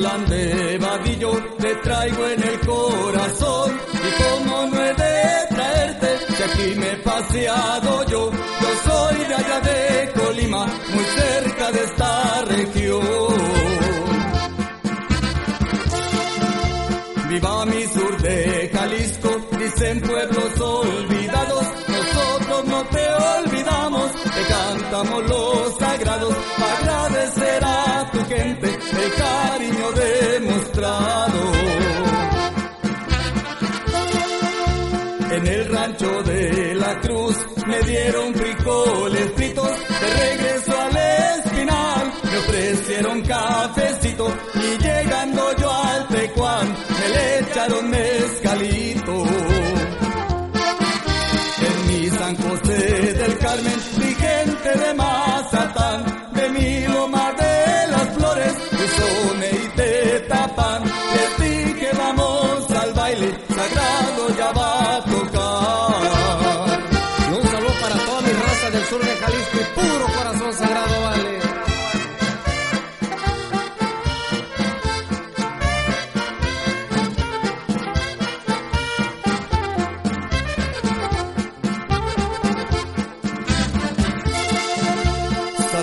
De Vadillo te traigo en el corazón. Y como no he de traerte si aquí me he paseado yo yo soy de allá de Colima muy cerca de esta región. Viva mi sur de Jalisco, dicen pueblos olvidados, nosotros no te olvidamos, te cantamos los sagrados, En el rancho de la cruz. Me dieron frijoles fritos, de regreso al espinal. Me ofrecieron cafecito y llegando yo al tecuán me le echaron mezcalito. En mi San José del Carmen mi gente de Mazatán, de mi loma de las flores, de Sone y Tetapan, les dije vamos al baile, sagrado ya va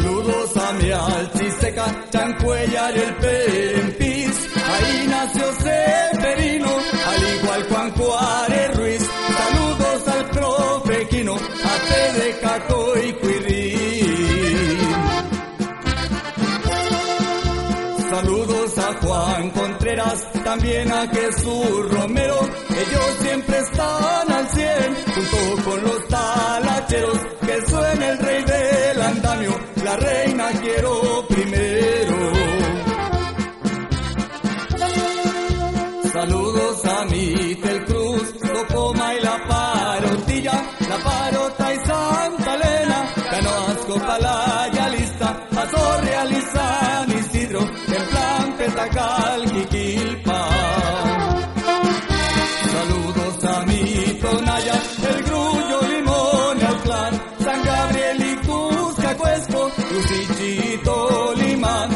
Saludos a mi Alchiseca, Chancuellar y el Pempis. Ahí nació Severino, al igual Juan Juárez Ruiz. Saludos al profe Quino, a Fede Caco y Cuirín. Saludos a Juan Contreras, también a Jesús Romero. Ellos Saludos a Mitel Cruz, Topoma y La Parotilla, La Parota y Santa Elena, Canoas, Copalaya, Lista, Azorre, Aliza, Isidro, plan Petacal, Quiquilpa. Saludos a mi Tonaya, El Grullo, Limón, Autlán, San Gabriel y Cusca, Cuesco, Lucillito, Limán,